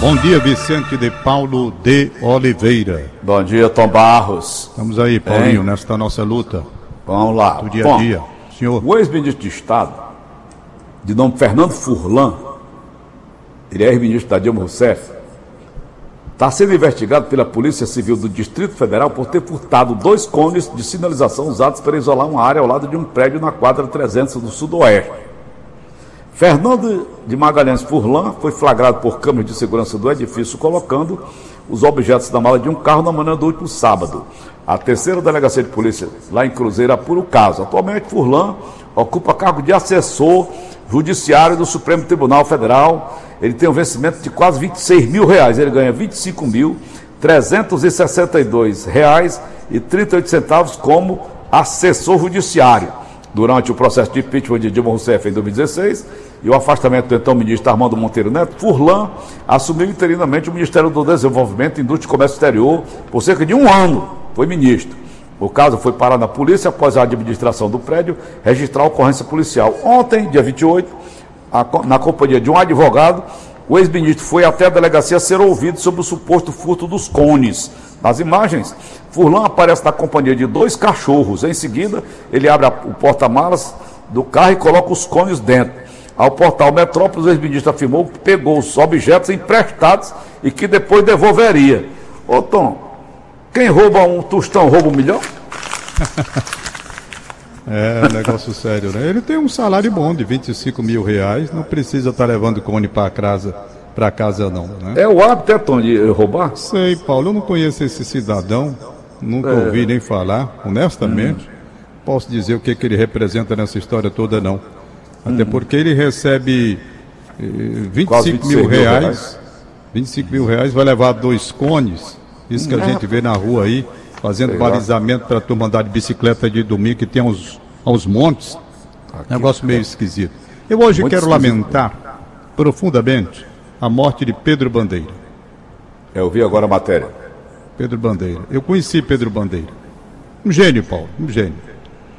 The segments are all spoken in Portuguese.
Bom dia, Vicente de Paulo de Oliveira. Bom dia, Tom Barros. Estamos aí, Paulinho, nesta nossa luta Vamos lá. do dia Bom, a dia. Senhor, O ex-ministro de Estado, de nome Fernando Furlan, ele é ex-ministro da Dilma Rousseff, está sendo investigado pela Polícia Civil do Distrito Federal por ter furtado dois cones de sinalização usados para isolar uma área ao lado de um prédio na quadra 300 do Sudoeste. Fernando de Magalhães Furlan foi flagrado por câmeras de segurança do edifício colocando os objetos da mala de um carro na manhã do último sábado. A terceira delegacia de polícia lá em Cruzeiro apura o caso. Atualmente, Furlan ocupa cargo de assessor judiciário do Supremo Tribunal Federal. Ele tem um vencimento de quase 26 mil reais. Ele ganha 25 mil 362 reais e 38 centavos como assessor judiciário durante o processo de impeachment de Dilma Rousseff em 2016 e o afastamento do então ministro Armando Monteiro Neto, Furlan assumiu interinamente o Ministério do Desenvolvimento, Indústria e Comércio Exterior por cerca de um ano. Foi ministro. O caso foi parar na polícia após a administração do prédio registrar a ocorrência policial. Ontem, dia 28, a na companhia de um advogado, o ex-ministro foi até a delegacia ser ouvido sobre o suposto furto dos cones. Nas imagens, Furlan aparece na companhia de dois cachorros. Em seguida, ele abre o porta-malas do carro e coloca os cones dentro. Ao portal Metrópolis, o ex-ministro afirmou que pegou os objetos emprestados e que depois devolveria. Ô Tom, quem rouba um tostão rouba um milhão? é um negócio sério, né? Ele tem um salário bom de 25 mil reais, não precisa estar levando cone para casa, para casa não, né? É o hábito, é, Tom, de roubar? Sei, Paulo, eu não conheço esse cidadão, nunca É. ouvi nem falar, honestamente. Posso dizer o que, que ele representa nessa história toda, não. Até porque ele recebe eh, 25 Quase mil 26 mil reais, reais. 25 mil reais, vai levar dois cones, isso que a gente vê na rua aí, fazendo balizamento para a turma andar de bicicleta de domingo, que tem aos, aos montes. Negócio meio esquisito. Eu hoje quero esquisito. lamentar profundamente a morte de Pedro Bandeira. Eu vi agora a matéria. Pedro Bandeira. Eu conheci Pedro Bandeira. Um gênio, Paulo, um gênio.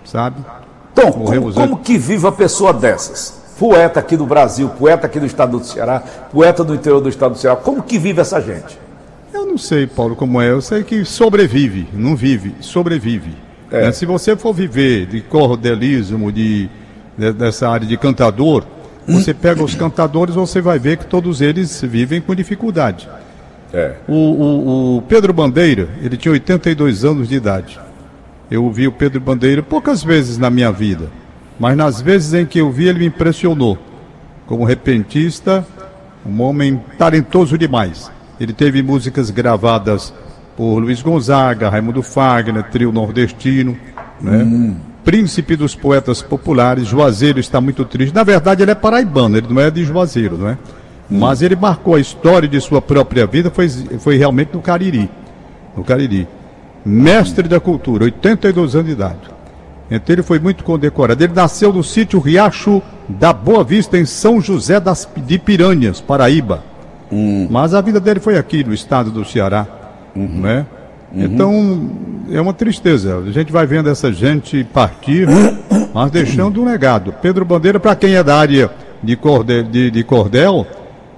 Sabe? Tom, como, Morremos como que vive a pessoa dessas? Poeta aqui do Brasil, poeta aqui do estado do Ceará, poeta do interior do estado do Ceará. Como que vive essa gente? Eu não sei, Paulo, como é. Eu sei que sobrevive, não vive, sobrevive. É. Né? Se você for viver de cordelismo, de, de- dessa área de cantador, você pega os cantadores, você vai ver que todos eles vivem com dificuldade. É. O, o- o Pedro Bandeira, ele tinha 82 anos de idade. Eu vi o Pedro Bandeira poucas vezes na minha vida, mas nas vezes em que eu vi, ele me impressionou. Como repentista, um homem talentoso demais. Ele teve músicas gravadas por Luiz Gonzaga, Raimundo Fagner, Trio Nordestino, né? Príncipe dos poetas populares, Juazeiro está muito triste. Na verdade, ele é paraibano, ele não é de Juazeiro, não é? Mas ele marcou a história de sua própria vida, foi, foi realmente no Cariri. No Cariri. Mestre da cultura, 82 anos de idade. Então ele foi muito condecorado. Ele nasceu no sítio Riacho da Boa Vista, em São José das, de Piranhas, Paraíba. Mas a vida dele foi aqui, no estado do Ceará. Né? Então, é uma tristeza. A gente vai vendo essa gente partir, mas deixando um legado. Pedro Bandeira, para quem é da área de cordel, de, de cordel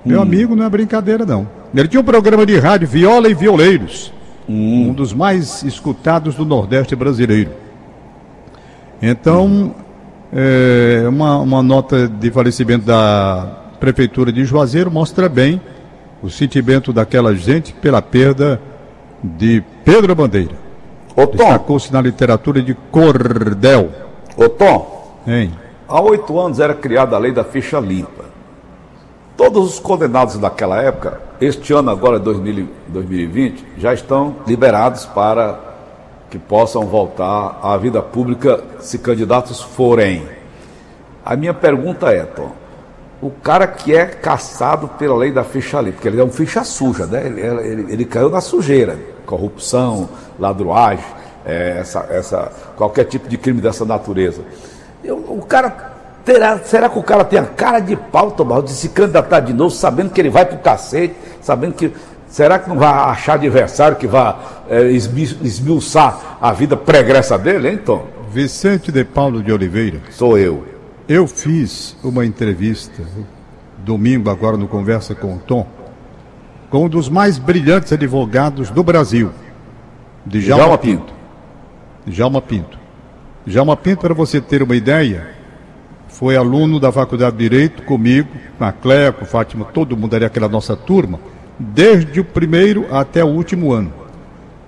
meu amigo, não é brincadeira, não. Ele tinha um programa de rádio Viola e Violeiros, um dos mais escutados do Nordeste brasileiro. Então, é, uma, uma nota de falecimento da Prefeitura de Juazeiro mostra bem o sentimento daquela gente pela perda de Pedro Bandeira. Ô Tom, Destacou-se na literatura de cordel. ô Tom, Hein? há oito anos era criada a lei da ficha limpa. Todos os condenados daquela época, este ano agora, 2000 2020, já estão liberados para que possam voltar à vida pública se candidatos forem. A minha pergunta é, Tom, o cara que é caçado pela lei da ficha limpa, porque ele é um ficha suja, né? Ele, ele- ele caiu na sujeira, corrupção, ladruagem, é, essa, essa, qualquer tipo de crime dessa natureza. Eu- o cara terá, será que o cara tem a cara de pau, Tomás, de se candidatar de novo, sabendo que ele vai pro cacete, sabendo que. Será que não vai achar adversário que vai é, esmi- esmiuçar a vida pregressa dele, hein, Tom? Vicente de Paulo de Oliveira. Sou eu. Eu fiz uma entrevista domingo agora no Conversa com o Tom com um dos mais brilhantes advogados do Brasil, Djalma, Djalma Pinto. Pinto. Djalma Pinto. Djalma Pinto, para você ter uma ideia, foi aluno da Faculdade de Direito comigo, com a com Fátima, todo mundo ali, aquela nossa turma, desde o primeiro até o último ano.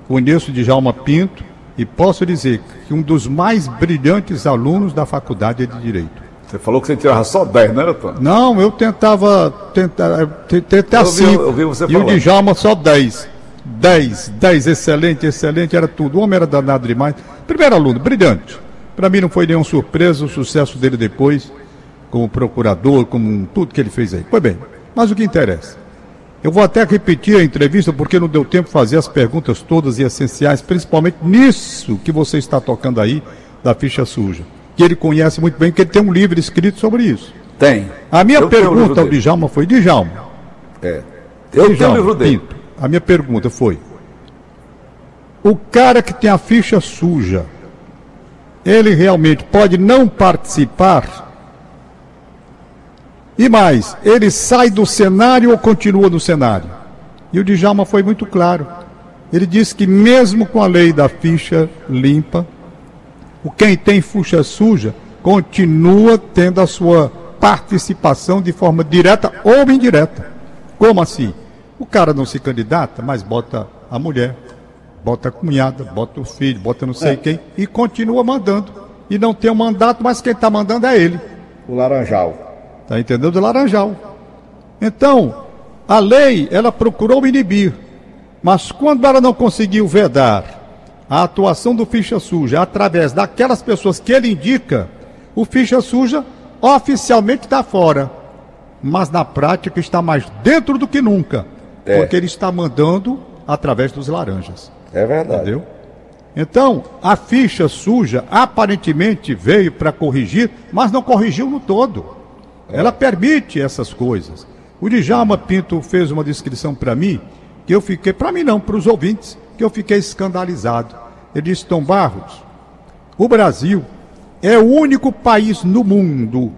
Conheço Djalma Pinto e posso dizer que um dos mais brilhantes alunos da Faculdade de Direito. Você falou que você tirava só 10, né, Antônio? Não, eu tentava, tentava, tentar assim. Eu vi você e falando. o Djalma só 10. 10, 10, excelente, excelente, era tudo. O homem era danado demais. Primeiro aluno, brilhante. Para mim não foi nenhuma surpresa o sucesso dele depois, como procurador, como tudo que ele fez aí. Foi bem, mas o que interessa? Eu vou até repetir a entrevista porque não deu tempo de fazer as perguntas todas e essenciais, principalmente nisso que você está tocando aí, da ficha suja que ele conhece muito bem, que ele tem um livro escrito sobre isso. Tem. A minha eu pergunta ao Djalma foi, Djalma. É. Eu Djalma, tenho o livro dele. Pinto, a minha pergunta foi: o cara que tem a ficha suja, ele realmente pode não participar? E mais, ele sai do cenário ou continua no cenário? E o Djalma foi muito claro. Ele disse que mesmo com a lei da ficha limpa, quem tem fuxa suja continua tendo a sua participação de forma direta ou indireta. Como assim? O cara não se candidata, mas bota a mulher, bota a cunhada, bota o filho, bota não sei é. quem e continua mandando. E não tem o um mandato, mas quem está mandando é ele. O Laranjal. Está entendendo? O Laranjal. Então, a lei, ela procurou inibir. Mas quando ela não conseguiu vedar a atuação do ficha suja através daquelas pessoas que ele indica, o ficha suja oficialmente está fora, mas na prática está mais dentro do que nunca, é. porque ele está mandando através dos laranjas. É verdade. Entendeu? Então, a ficha suja aparentemente veio para corrigir, mas não corrigiu no todo. É. Ela permite essas coisas. O Djalma Pinto fez uma descrição para mim, que eu fiquei, para mim não, para os ouvintes, que eu fiquei escandalizado. Ele disse, Tom Barros, o Brasil é o único país no mundo,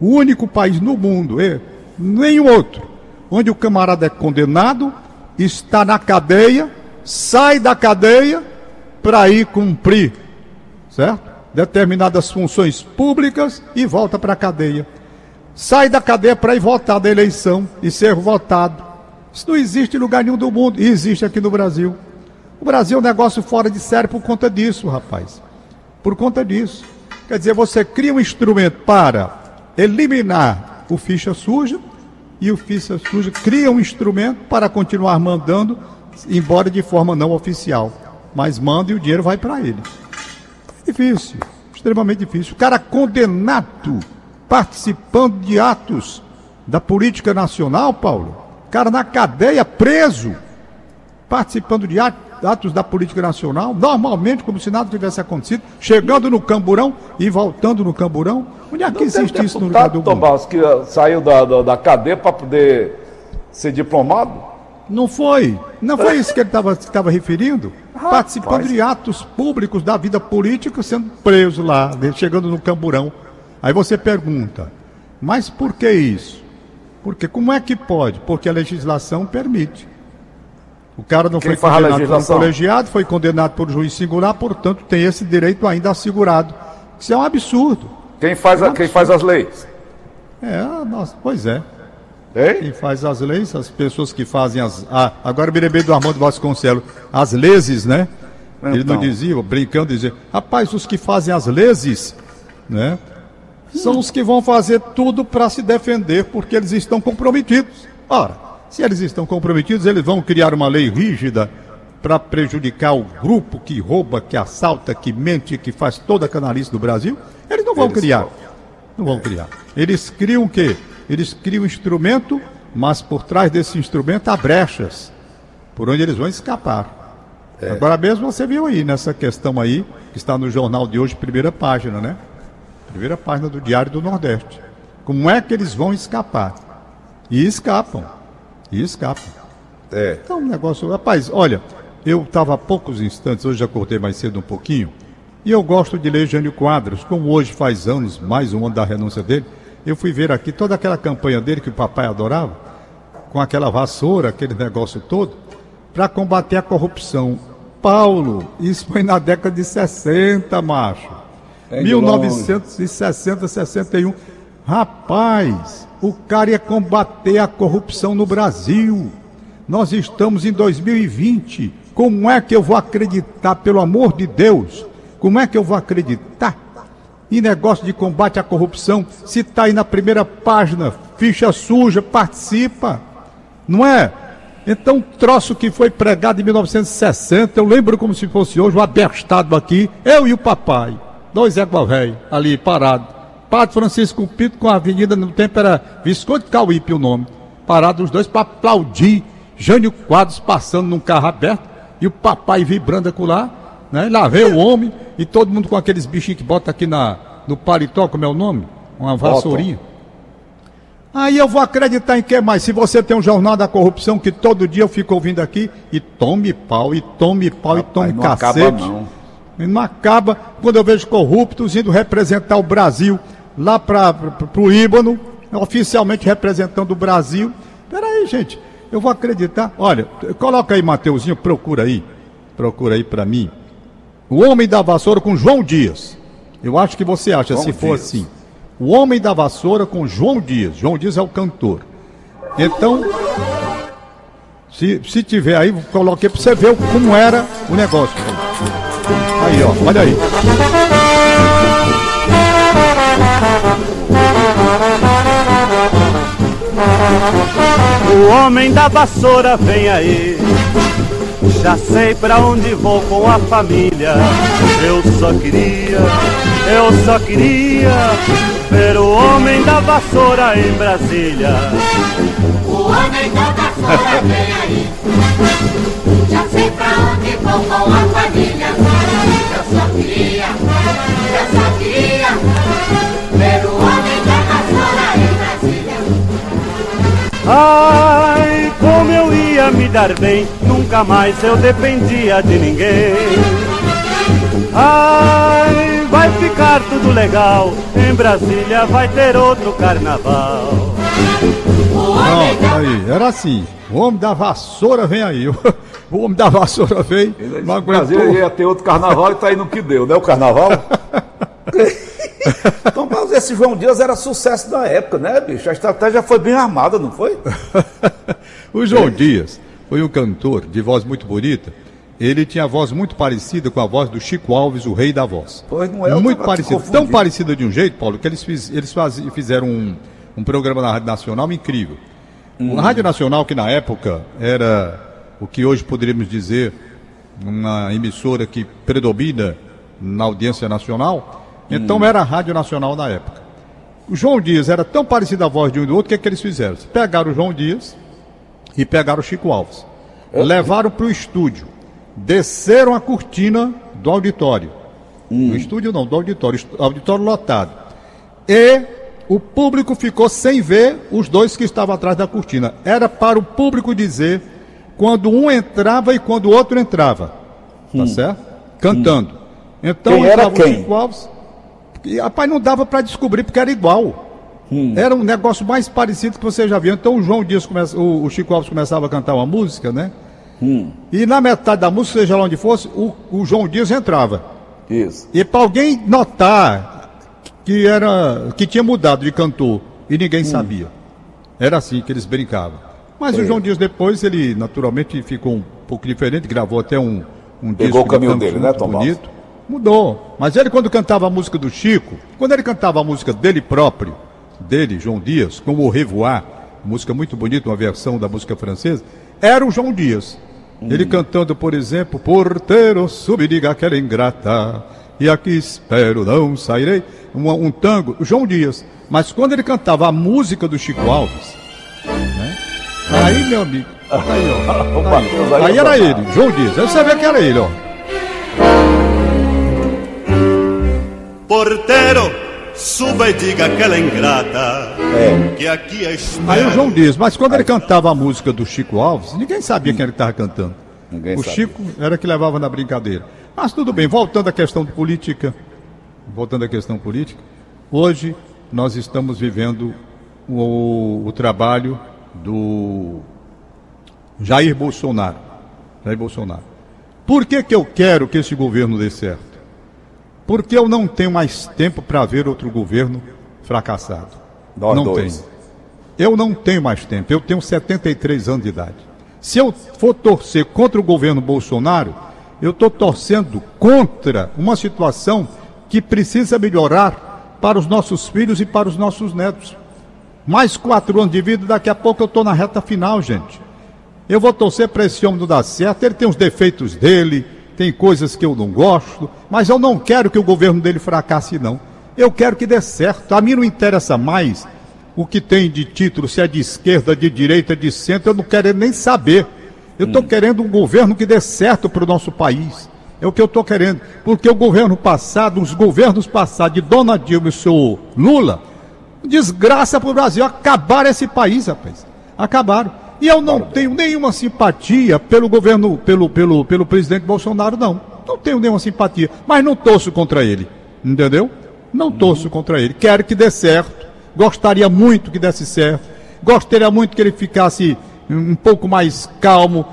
o único país no mundo, é, nenhum outro, onde o camarada é condenado, está na cadeia, sai da cadeia para ir cumprir, certo? Determinadas funções públicas e volta para a cadeia. Sai da cadeia para ir votar da eleição e ser votado. Isso não existe em lugar nenhum do mundo e existe aqui no Brasil. O Brasil é um negócio fora de série por conta disso, rapaz. Por conta disso. Quer dizer, você cria um instrumento para eliminar o ficha suja e o ficha suja cria um instrumento para continuar mandando, embora de forma não oficial. Mas manda e o dinheiro vai para ele. Difícil, extremamente difícil. O cara condenado, participando de atos da política nacional, Paulo. Cara na cadeia, preso, participando de atos da política nacional, normalmente como se nada tivesse acontecido, chegando no camburão e voltando no camburão. Onde é que existe isso no lugar do Tomás, que uh, saiu da, da, da cadeia para poder ser diplomado? Não foi. Não foi isso que ele estava referindo? Participando de atos públicos da vida política, sendo preso lá, chegando no camburão. Aí você pergunta, mas por que isso? Porque como é que pode? Porque a legislação permite. O cara não Quem foi condenado por um colegiado, foi condenado por juiz singular, portanto tem esse direito ainda assegurado. Isso é um absurdo. Quem faz, é um quem faz as leis? É, nossa, pois é. Quem faz as leis, as pessoas que fazem as. Ah, agora me lembrei do Armando Vasconcelos. As leses, né? Então. Ele não então. dizia, brincando, dizia, rapaz, os que fazem as leses, né? São os que vão fazer tudo para se defender, porque eles estão comprometidos. Ora, se eles estão comprometidos, eles vão criar uma lei rígida para prejudicar o grupo que rouba, que assalta, que mente, que faz toda a canalice do Brasil? Eles não vão eles criar. Não vão criar. Eles criam o quê? Eles criam um instrumento, mas por trás desse instrumento há brechas por onde eles vão escapar. É. Agora mesmo você viu aí nessa questão aí, que está no jornal de hoje, primeira página, né? Primeira página do Diário do Nordeste. Como é que eles vão escapar? E escapam. E escapa. É. Então, um negócio. Rapaz, olha, eu estava há poucos instantes, hoje acordei mais cedo um pouquinho, e eu gosto de ler Jânio Quadros, como hoje faz anos, mais um ano da renúncia dele. Eu fui ver aqui toda aquela campanha dele que o papai adorava. com aquela vassoura, aquele negócio todo, para combater a corrupção. Paulo, isso foi na década de 60, macho. É 1960, 61. Rapaz, o cara ia combater a corrupção no Brasil. Nós estamos em 2020. Como é que eu vou acreditar, pelo amor de Deus? Como é que eu vou acreditar em negócio de combate à corrupção se está aí na primeira página, ficha suja, participa? Não é? Então, troço que foi pregado em 1960, eu lembro como se fosse hoje, o abestado aqui, eu e o papai, dois égua velho, ali parado. Padre Francisco Pinto com a avenida, no tempo era Visconde Cauípe o nome. Parado os dois para aplaudir. Jânio Quadros passando num carro aberto e o papai vibrando lá, né? Lá veio o homem e todo mundo com aqueles bichinhos que bota aqui na, no paletó, como é o nome? Uma vassourinha. Aí eu vou acreditar em que mais? Se você tem um jornal da corrupção que todo dia eu fico ouvindo aqui, e tome pau, e tome pau, Rapaz, e tome não cacete. Acaba, não. E não acaba quando eu vejo corruptos indo representar o Brasil lá para o Líbano, oficialmente representando o Brasil. Peraí, gente, eu vou acreditar. Olha, coloca aí, Mateuzinho, procura aí. Procura aí para mim. O Homem da Vassoura com João Dias. Eu acho que você acha, João se for Dias. assim. O Homem da Vassoura com João Dias. João Dias é o cantor. Então, se, se tiver aí, coloquei para você ver como era o negócio. Aí, ó, olha aí. O homem da vassoura vem aí. Já sei pra onde vou com a família. Eu só queria, eu só queria ver o homem da vassoura em Brasília. O homem da vassoura vem aí. Já sei pra onde vou com a família. Eu só queria, eu só queria ver o homem da vassoura Brasília. Ai, como eu ia me dar bem, nunca mais eu dependia de ninguém. Ai, vai ficar tudo legal, em Brasília vai ter outro carnaval. Não, aí, era assim. O homem da vassoura vem aí. O homem da vassoura veio. Não aguentou. Brasília ia ter outro carnaval e tá aí no que deu, né? O carnaval. então, mas esse João Dias era sucesso da época, né, bicho? A estratégia foi bem armada, não foi? o João Dias foi um cantor de voz muito bonita. Ele tinha a voz muito parecida com a voz do Chico Alves, o rei da voz. Pois não é, Muito parecida. Tão parecida de um jeito, Paulo, que eles, fiz, eles faz, fizeram um, um programa na Rádio Nacional incrível. Hum. A Rádio Nacional, que na época era o que hoje poderíamos dizer uma emissora que predomina na audiência nacional, então hum. era a Rádio Nacional na época. O João Dias era tão parecido a voz de um e do outro, o que, é que eles fizeram? Pegaram o João Dias e pegaram o Chico Alves. É. Levaram para o estúdio. Desceram a cortina do auditório. Hum. Do estúdio não, do auditório. Auditório lotado. E o público ficou sem ver os dois que estavam atrás da cortina. Era para o público dizer quando um entrava e quando o outro entrava. Tá hum. Certo? Cantando. Hum. Então quem era quem? o Chico Alves. E, rapaz, não dava para descobrir porque era igual. Hum. Era um negócio mais parecido que você já viu. Então o João Dias começa, o, o Chico Alves começava a cantar uma música, né? Hum. E na metade da música, seja lá onde fosse, o, o João Dias entrava. Isso. E para alguém notar que era que tinha mudado de cantor e ninguém hum. sabia. Era assim que eles brincavam. Mas o João Dias depois, ele naturalmente ficou um pouco diferente, gravou até um, um Pegou o caminho dele, né, Tom bonito. Mudou. Mas ele, quando cantava a música do Chico, quando ele cantava a música dele próprio, dele, João Dias, como o Revoar, música muito bonita, uma versão da música francesa, era o João Dias. Hum. Ele cantando, por exemplo, Porteiro, subdiga aquela ingrata, e aqui espero, não sairei. Um, um tango, o João Dias. Mas quando ele cantava a música do Chico Alves, né? aí, meu amigo, aí, ó, aí, aí era ele, João Dias. Aí você vê que era ele, ó. Porteiro, suba e diga aquela ingrata é. que aqui é Aí o João diz, mas quando ele cantava a música do Chico Alves, ninguém sabia quem ele estava cantando. Ninguém o sabia. Chico era que levava na brincadeira. Mas tudo bem, voltando à questão política, voltando à questão política, hoje nós estamos vivendo o, o trabalho do Jair Bolsonaro. Jair Bolsonaro. Por que, que eu quero que esse governo dê certo? Porque eu não tenho mais tempo para ver outro governo fracassado. Nós não dois. tenho. Eu não tenho mais tempo. Eu tenho 73 anos de idade. Se eu for torcer contra o governo Bolsonaro, eu estou torcendo contra uma situação que precisa melhorar para os nossos filhos e para os nossos netos. Mais quatro anos de vida, daqui a pouco eu estou na reta final, gente. Eu vou torcer para esse homem não dar certo. Ele tem os defeitos dele, tem coisas que eu não gosto, mas eu não quero que o governo dele fracasse, não. Eu quero que dê certo. A mim não interessa mais o que tem de título, se é de esquerda, de direita, de centro, eu não quero nem saber. Eu estou querendo um governo que dê certo para o nosso país. É o que eu estou querendo. Porque o governo passado, os governos passados de Dona Dilma e o senhor Lula, desgraça para o Brasil. Acabaram esse país, rapaz. Acabaram. E eu não tenho nenhuma simpatia pelo governo, pelo, pelo, pelo presidente Bolsonaro, não. Não tenho nenhuma simpatia. Mas não torço contra ele. Entendeu? Não torço contra ele. Quero que dê certo. Gostaria muito que desse certo. Gostaria muito que ele ficasse um pouco mais calmo,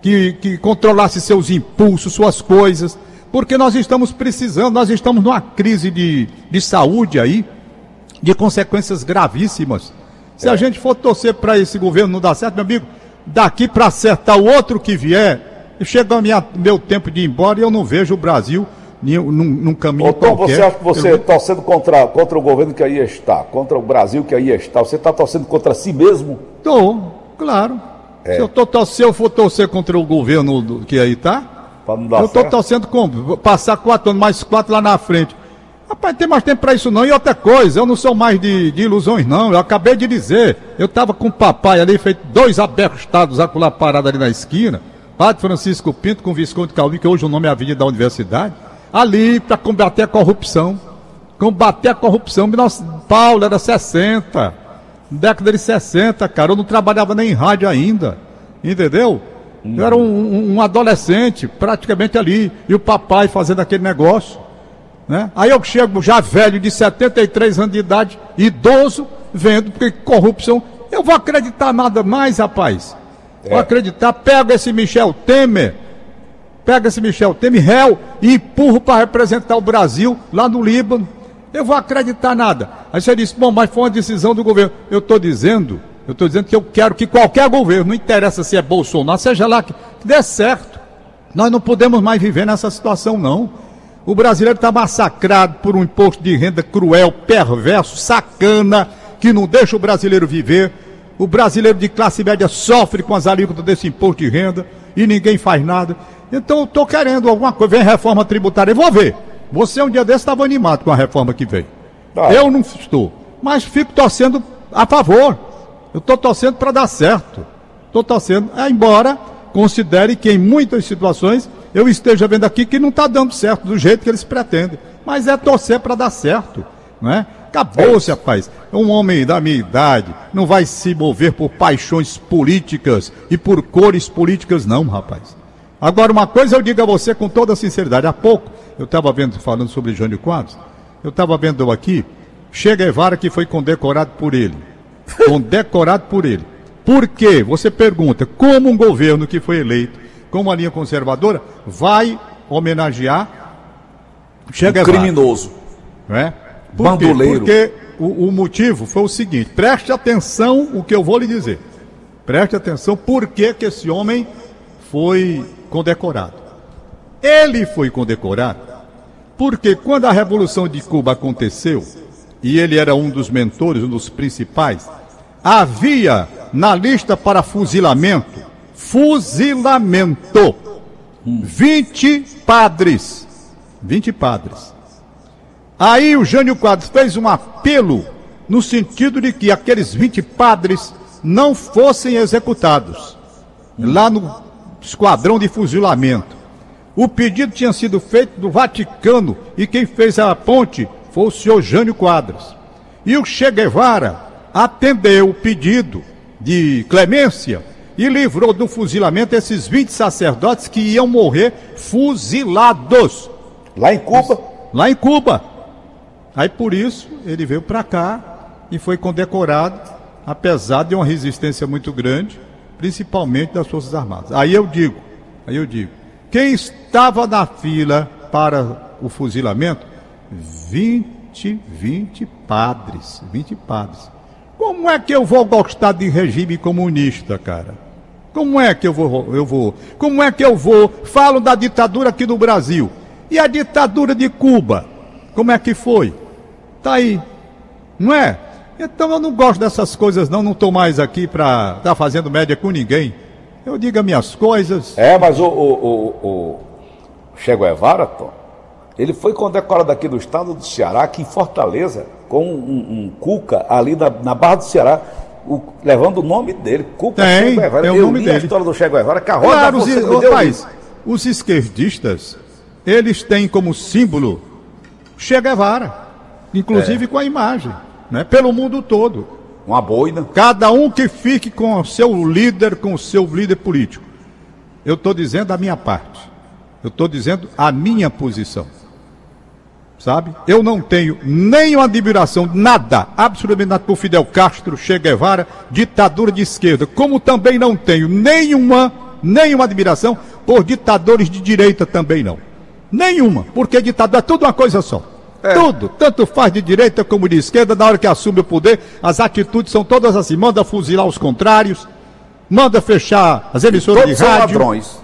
que, que controlasse seus impulsos, suas coisas. Porque nós estamos precisando, nós estamos numa crise de, de saúde aí, de consequências gravíssimas. Se a gente for torcer para esse governo não dar certo, meu amigo, daqui para acertar o outro que vier, chega o meu tempo de ir embora e eu não vejo o Brasil num, num caminho Ô, Tom, qualquer. você acha que você Eu- torcendo contra, contra o governo que aí está, contra o Brasil que aí está, você está torcendo contra si mesmo? Tô, claro. Se, eu tô, se eu for torcer contra o governo do- que aí tá, Para eu tô certo? torcendo como? Vou Passar quatro anos, mais quatro lá na frente. Rapaz, não tem mais tempo pra isso não. E outra coisa, eu não sou mais de, de ilusões não. Eu acabei de dizer. Eu tava com o papai ali, feito dois abertados acolá parado ali na esquina. Padre Francisco Pinto com o Visconde Calvi, que hoje o nome é Avenida da Universidade. Ali para combater a corrupção. Combater a corrupção. Nossa, Paulo era 60. Década de 60, cara. Eu não trabalhava nem em rádio ainda. Entendeu? Eu era um, um- um adolescente, praticamente ali. E o papai fazendo aquele negócio. Né? Aí eu chego já velho, de 73 anos de idade, idoso, vendo, porque corrupção. Eu vou acreditar nada mais, rapaz. Vou acreditar, pego esse Michel Temer, pega esse Michel Temer, réu, e empurro para representar o Brasil lá no Líbano. Eu vou acreditar nada. Aí você disse, bom, mas foi uma decisão do governo. Eu estou dizendo, eu estou dizendo que eu quero que qualquer governo, não interessa se é Bolsonaro, seja lá, que, dê certo. Nós não podemos mais viver nessa situação, não. O brasileiro está massacrado por um imposto de renda cruel, perverso, sacana, que não deixa o brasileiro viver. O brasileiro de classe média sofre com as alíquotas desse imposto de renda e ninguém faz nada. Então eu estou querendo alguma coisa. Vem reforma tributária, eu vou ver. Você um dia desse estava animado com a reforma que veio. Tá. Eu não estou. Mas fico torcendo a favor. Eu estou torcendo para dar certo. Estou torcendo, é, embora considere que em muitas situações eu esteja vendo aqui que não está dando certo do jeito que eles pretendem. Mas é torcer para dar certo. Não é? Acabou-se, rapaz. Um homem da minha idade não vai se mover por paixões políticas e por cores políticas, não, rapaz. Agora, uma coisa eu digo a você com toda sinceridade. Há pouco, eu estava vendo, falando sobre Jânio Quadros, eu estava vendo aqui, Che Guevara que foi condecorado por ele. Condecorado por ele. Por quê? Você pergunta, como um governo que foi eleito com uma linha conservadora vai homenagear Che Um criminoso. É? Por? Bandoleiro. Porque o, o motivo foi o seguinte: preste atenção o que eu vou lhe dizer. Preste atenção por que, que esse homem foi condecorado. Ele foi condecorado porque quando a Revolução de Cuba aconteceu, e ele era um dos mentores, um dos principais, havia na lista para fuzilamento, fuzilamento, 20 padres. 20 padres. Aí o Jânio Quadros fez um apelo no sentido de que aqueles 20 padres não fossem executados lá no esquadrão de fuzilamento. O pedido tinha sido feito do Vaticano e quem fez a ponte foi o senhor Jânio Quadros. E o Che Guevara atendeu o pedido de clemência e livrou do fuzilamento esses 20 sacerdotes que iam morrer fuzilados Lá em Cuba, lá em Cuba. Aí por isso ele veio para cá e foi condecorado apesar de uma resistência muito grande, principalmente das Forças Armadas. Aí eu digo, aí eu digo, quem estava na fila para o fuzilamento? 20, 20 padres, 20 padres. Como é que eu vou gostar de regime comunista, cara? Como é que eu vou, eu vou? Como é que eu vou? Falo da ditadura aqui no Brasil. E a ditadura de Cuba? Como é que foi? Tá aí. Não é? Então eu não gosto dessas coisas, não. Não estou mais aqui para estar tá fazendo média com ninguém. Eu digo as minhas coisas. É, mas o, o, o, o Che Guevara, Tom, ele foi condecorado aqui do estado do Ceará, aqui em Fortaleza, com um, um Cuca ali na, na Barra do Ceará o, levando o nome dele, Cuca Tem, Che Guevara. É o nome dele. a história do Che Guevara, que a roda claro, os, rapaz, os esquerdistas, eles têm como símbolo Che Guevara, inclusive é. com a imagem, né? pelo mundo todo. Uma boina. Cada um que fique com o seu líder, com o seu líder político. Eu estou dizendo a minha parte. Eu estou dizendo a minha posição sabe? Eu não tenho nenhuma admiração, nada, absolutamente nada por Fidel Castro, Che Guevara, ditadura de esquerda, como também não tenho nenhuma, nenhuma admiração por ditadores de direita também não. Nenhuma, porque ditadura é tudo uma coisa só. É. Tudo, tanto faz de direita como de esquerda, na hora que assume o poder, as atitudes são todas assim, manda fuzilar os contrários, manda fechar as emissoras de rádio. São ladrões.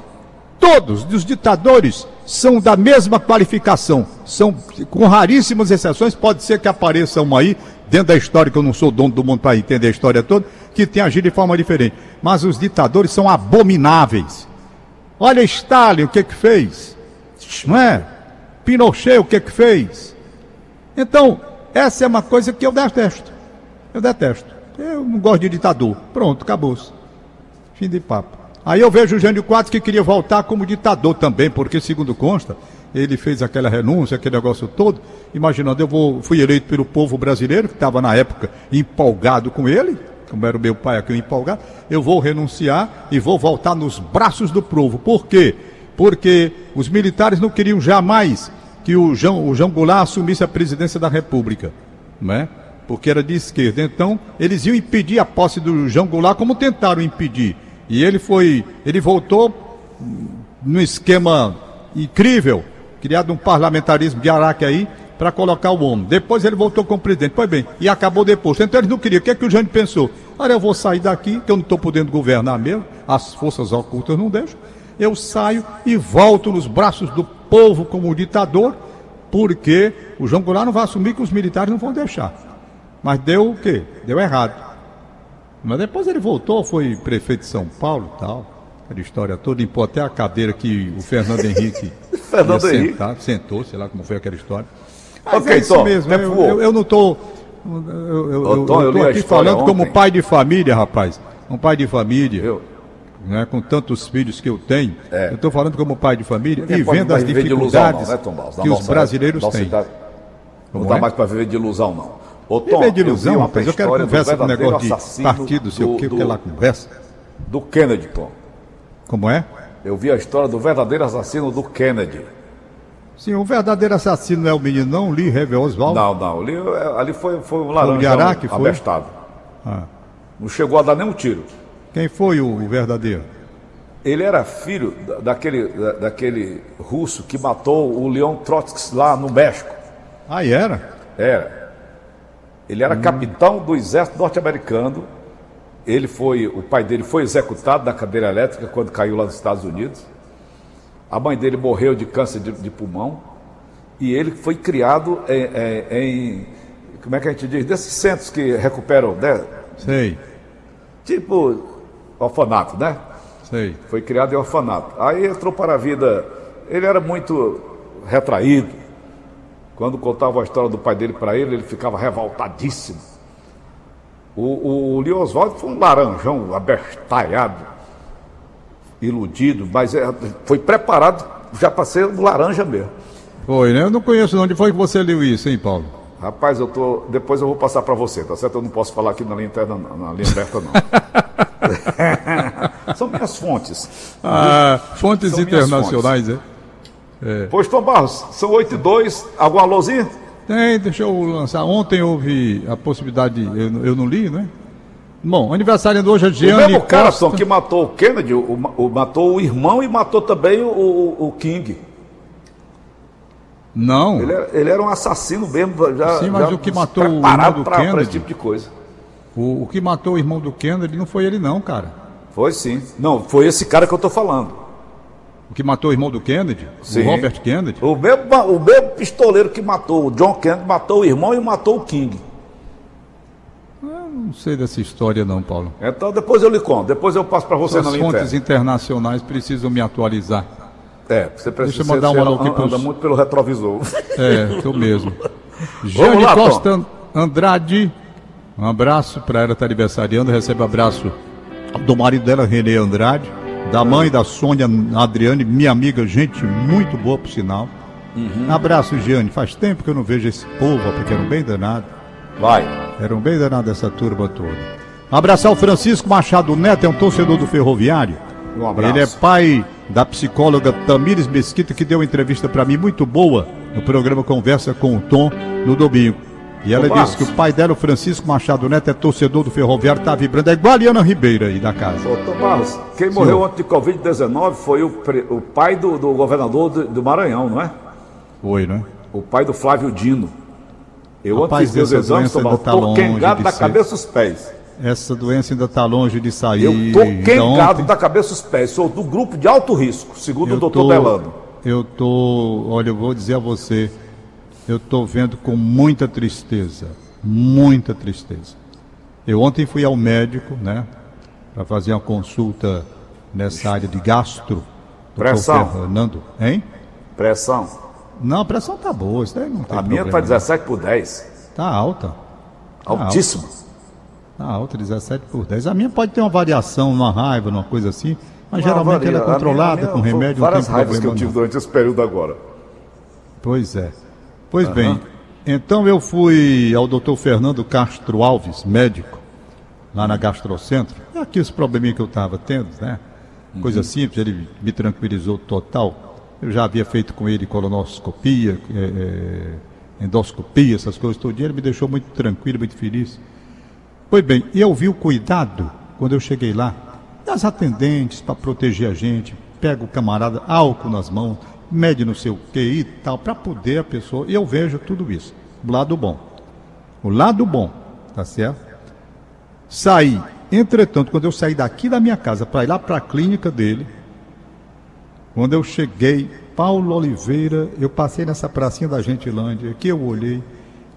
Todos os ditadores são da mesma qualificação. São, com raríssimas exceções, pode ser que apareça um aí, dentro da história, que eu não sou dono do mundo para entender a história toda, que tenha agido de forma diferente. Mas os ditadores são abomináveis. Olha Stalin, o que que fez? Não é? Pinochet, o que que fez? Então, essa é uma coisa que eu detesto. Eu detesto. Eu não gosto de ditador. Pronto, acabou-se. Fim de papo. Aí eu vejo o Jânio Quadros que queria voltar como ditador também, porque, segundo consta, ele fez aquela renúncia, aquele negócio todo, imaginando, eu vou, fui eleito pelo povo brasileiro, que estava na época empolgado com ele, como era o meu pai aqui empolgado, eu vou renunciar e vou voltar nos braços do povo. Por quê? Porque os militares não queriam jamais que o João, o João Goulart assumisse a presidência da República, não é? Porque era de esquerda. Então, eles iam impedir a posse do João Goulart, como tentaram impedir e ele foi, ele voltou num esquema incrível, criado um parlamentarismo de Araque aí, para colocar o homem. Depois ele voltou como presidente. Pois bem, e acabou depois. Então eles não queriam. O que é que o Jânio pensou? Olha, eu vou sair daqui, que eu não estou podendo governar mesmo, as forças ocultas não deixam. Eu saio e volto nos braços do povo como ditador, porque o João Goulart não vai assumir que os militares não vão deixar. Mas deu o quê? Deu errado. Mas depois ele voltou, foi prefeito de São Paulo e tal. Aquela história toda, limpou até a cadeira que o Fernando Henrique Fernando Henrique. Sentar, sentou, sei lá como foi aquela história. Mas ok, é isso Tom, mesmo, eu, eu, eu, não estou. Eu, eu, Tom, eu, aqui falando como pai de família, rapaz. Um pai de família. Eu. Né, com tantos filhos que eu tenho, é. eu estou falando como pai de família e vendo as dificuldades ilusão, não, né, que os brasileiros têm. Não dá é? mais para viver de ilusão, não. Ô, Tom, Viver de ilusão, rapaz. Eu quero conversa com o negócio de partido, sei o que, que lá conversa. Do Kennedy, Tom. Como é? Eu vi a história do verdadeiro assassino do Kennedy. Sim, o verdadeiro assassino não é o menino, não, Lee Harvey Oswald? Não, não. Ali, ali foi, foi um laranja foi foi? abestado. Ah. Não chegou a dar nenhum tiro. Quem foi o, verdadeiro? Ele era filho daquele, daquele russo que matou o Leon Trotsky lá no México. Ah, era? Era. Ele era hum. capitão do exército norte-americano. Ele foi, o pai dele foi executado na cadeira elétrica quando caiu lá nos Estados Unidos. A mãe dele morreu de câncer de, de pulmão. E ele foi criado em, em, em, como é que a gente diz, desses centros que recuperam, né? Sei. Tipo orfanato, né? Sei. Foi criado em orfanato. Aí entrou para a vida. Ele era muito retraído, quando contava a história do pai dele para ele, ele ficava revoltadíssimo. O, o Lee Oswald foi um laranjão abestalhado, iludido, mas é, foi preparado já para ser um laranja mesmo. Foi, né? Eu não conheço onde foi que você leu isso, hein, Paulo? Rapaz, eu tô. Depois eu vou passar para você, tá certo? Eu não posso falar aqui na linha interna, na linha aberta, não. São minhas fontes. Ah, fontes São internacionais, fontes. é? É. Pois, Tom Barros, são 8 e 2, alguma alôzinha? Tem, deixa eu lançar. Ontem houve a possibilidade, eu, eu não li, né? Bom, aniversariando hoje é O Jeane mesmo cara, Costa. Tom, que matou o Kennedy, o, o- matou o irmão e matou também o, o- o King. Não, Ele era, ele era um assassino mesmo, já, Sim, mas já o que matou o irmão do para Kennedy? esse tipo de coisa. O, o que matou o irmão do Kennedy não foi ele não, cara. Foi sim. Não, foi esse cara que eu tô falando. O que matou o irmão do Kennedy? Sim. O Robert Kennedy? O mesmo, o mesmo pistoleiro que matou o John Kennedy matou o irmão e matou o King. Não sei dessa história não, Paulo. Então depois eu lhe conto, depois eu passo para você As na fontes interna. internacionais precisam me atualizar. É, você precisa Deixa eu mandar você um alô aqui anda, anda muito pelo retrovisor. É, tô mesmo. Jane lá, Tom. Costa Andrade, um abraço para ela, tá aniversariando, recebe abraço do marido dela, Renê Andrade, da mãe da Sônia Adriane, minha amiga, gente muito boa por sinal. Uhum. Abraço, Giane. Faz tempo que eu não vejo esse povo, porque era um bem danado. Vai. Era um bem danado essa turma toda. Abraçar o Francisco Machado Neto, é um torcedor do Ferroviário. Um abraço. Ele é pai da psicóloga Tamires Mesquita, que deu uma entrevista para mim muito boa no programa Conversa com o Tom no domingo. E ela disse que o pai dela, o Francisco Machado Neto, é torcedor do Ferroviário, tá vibrando. É igual a Liana Ribeira aí da casa. Ô, Tom Barros, quem morreu antes de Covid-19 foi o, o pai do, do governador do, do Maranhão, não é? Foi, né? O pai do Flávio Dino. Eu Rapaz, antes meus essa exames, doença Tom Barros, ainda tá tô longe quengado de da ser. cabeça aos pés. Essa doença ainda tá longe de sair. Eu tô quengado da cabeça aos pés. Sou do grupo de alto risco, segundo o Eu doutor tô- Delano. Eu tô, olha, eu vou dizer a você, eu tô vendo com muita tristeza, muita tristeza. Eu ontem fui ao médico, né, para fazer uma consulta nessa área de gastro. Pressão. Fernando, hein? Pressão. Não, a pressão tá boa, isso daí não tem A minha problema. tá não. 17 por 10. Tá alta. Tá Altíssima. Tá alta, 17 por 10. A minha pode ter uma variação, uma raiva, uma coisa assim, mas Não, geralmente varia. ela é minha- controlada minha com foi remédio, Várias não tem raivas que eu problema tive não. durante esse período agora. Pois é. Pois bem, então eu fui ao doutor Fernando Castro Alves, médico, lá na Gastrocentro. É aqui esse probleminha que eu estava tendo, né? Coisa simples, ele me tranquilizou total. Eu já havia feito com ele colonoscopia, é, é, endoscopia, essas coisas todo dia. Ele me deixou muito tranquilo, muito feliz. Pois bem, e eu vi o cuidado quando eu cheguei lá, das atendentes para proteger a gente, pega o camarada, álcool nas mãos, mede não sei o que e tal, para poder a pessoa. E eu vejo tudo isso. O lado bom. O lado bom, tá certo? Saí. Entretanto, quando eu saí daqui da minha casa para ir lá para a clínica dele, quando eu cheguei, Paulo Oliveira, eu passei nessa pracinha da Gentilândia, que eu olhei,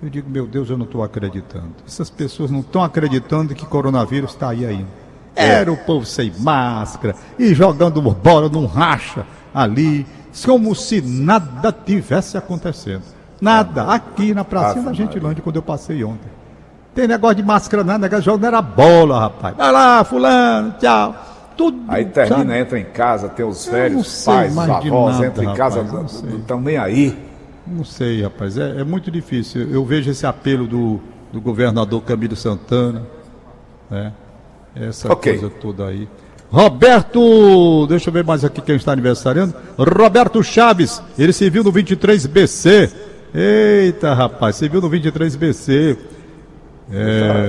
eu digo, meu Deus, eu não estou acreditando. Essas pessoas não estão acreditando que coronavírus está aí ainda. Era o povo sem máscara e jogando bola num racha ali, como se nada tivesse acontecendo. Nada, aqui na pracinha da Gentilândia, quando eu passei ontem. Tem negócio de máscara, não, negócio de jogo não era bola, rapaz. Vai lá, fulano, tchau. Tudo. Aí termina, sabe? entra em casa, tem os velhos, pais, os avós, nada, entra em casa, não estão nem aí. Não sei, rapaz. É, é muito difícil. Eu vejo esse apelo do, do governador Camilo Santana. Né? Essa Ok. coisa toda aí. Roberto, deixa eu ver mais aqui quem está aniversariando. Roberto Chaves, ele se viu no 23BC. Eita, rapaz, se viu no 23BC.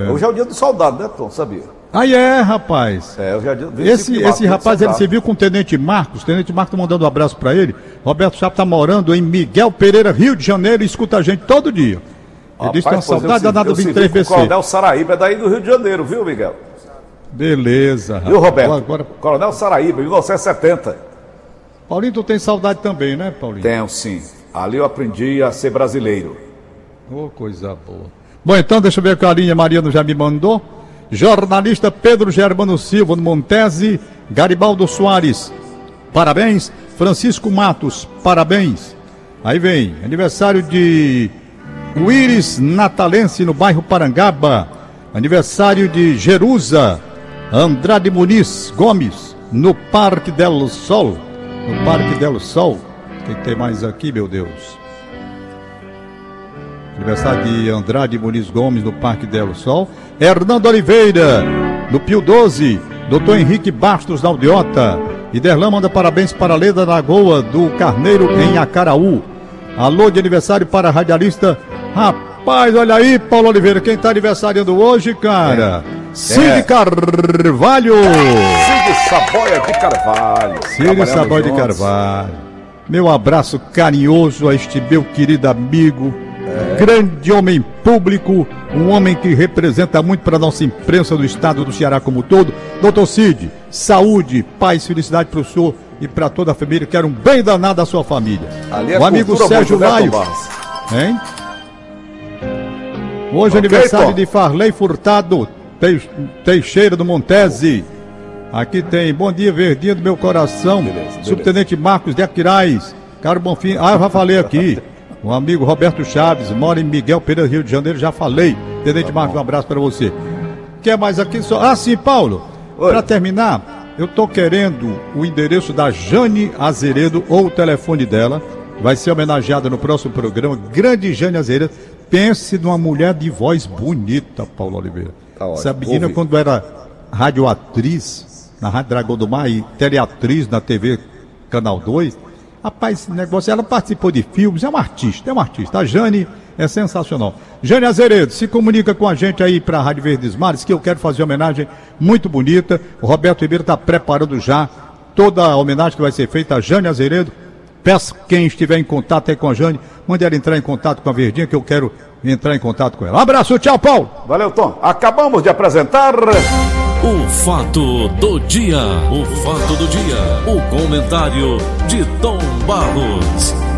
Hoje é o dia do soldado, né, Tom? Sabia? Aí é, rapaz. É, hoje é o dia 25 Esse, março, esse rapaz, ele se viu com o Tenente Marcos. Tenente Marcos tá mandando um abraço para ele. Roberto Chaves tá morando em Miguel Pereira, Rio de Janeiro, e escuta a gente todo dia. Ele disse que tem uma Rapaz, saudade danada do se vi com o 23BC. Coronel Saraíba, é daí do Rio de Janeiro, viu, Miguel? Beleza. Viu, Roberto? Agora, Coronel Saraíba, 1970. Paulinho, tu tem saudade também, né, Paulinho? Tenho, sim. Ali eu aprendi a ser brasileiro. Ô, coisa boa. Bom, então, deixa eu ver o que a linha Mariano já me mandou. Jornalista Pedro Germano Silva, no Montese. Garibaldo Soares, parabéns. Francisco Matos, parabéns. Aí vem, aniversário de Uíris Natalense, no bairro Parangaba. Aniversário de Jerusa, Andrade Muniz Gomes, no Parque del Sol. No Parque del Sol. Quem tem mais aqui, meu Deus? Aniversário de Andrade Muniz Gomes no Parque Del Sol. Hernando Oliveira, no Pio 12. Doutor Henrique Bastos, na Aldeota. E Derlan manda parabéns para a Leda Lagoa do Carneiro em Acaraú. Alô de aniversário para a radialista. Rapaz, olha aí, Paulo Oliveira, quem está aniversariando hoje, cara? Cid É. Carvalho. Cid Saboia de Carvalho. Cid Saboia de. Carvalho. Meu abraço carinhoso a este meu querido amigo, É. grande homem público, um homem que representa muito para a nossa imprensa do estado do Ceará como um todo. Doutor Cid, saúde, paz, felicidade para o senhor e para toda a família. Quero um bem danado à sua família. É o amigo Sérgio né, Laio. Hein? Hoje é Ok, aniversário Tom. de Farley Furtado Teixeira do Montese. Aqui tem Bom dia, verdinha do meu coração. Beleza, beleza. Subtenente Marcos de Aquiraz. Caro Bonfim. Ah, eu já falei aqui. O amigo Roberto Chaves, mora em Miguel Pereira, Rio de Janeiro, já falei. Tenente Tá Marcos, um abraço para você. Quer mais aqui só? Ah, sim, Paulo. Para terminar, eu tô querendo o endereço da Jane Azeredo ou o telefone dela. Vai ser homenageada no próximo programa. Grande Jane Azeredo. Pense numa mulher de voz bonita, Paulo Oliveira. Tá ótimo. Essa menina, Ouvi. quando era radioatriz na Rádio Dragão do Mar e teleatriz na TV Canal 2, rapaz, esse negócio, ela participou de filmes, é uma artista, é uma artista. A Jane é sensacional. Jane Azeredo, se comunica com a gente aí para a Rádio Verdes Mares, que eu quero fazer uma homenagem muito bonita. O Roberto Ribeiro está preparando já toda a homenagem que vai ser feita a Jane Azeredo. Peço quem estiver em contato aí com a Jane, mande ela entrar em contato com a Verdinha, que eu quero entrar em contato com ela. Um abraço, tchau, Paulo! Valeu, Tom. Acabamos de apresentar. O fato do dia, o fato do dia, o comentário de Tom Barros.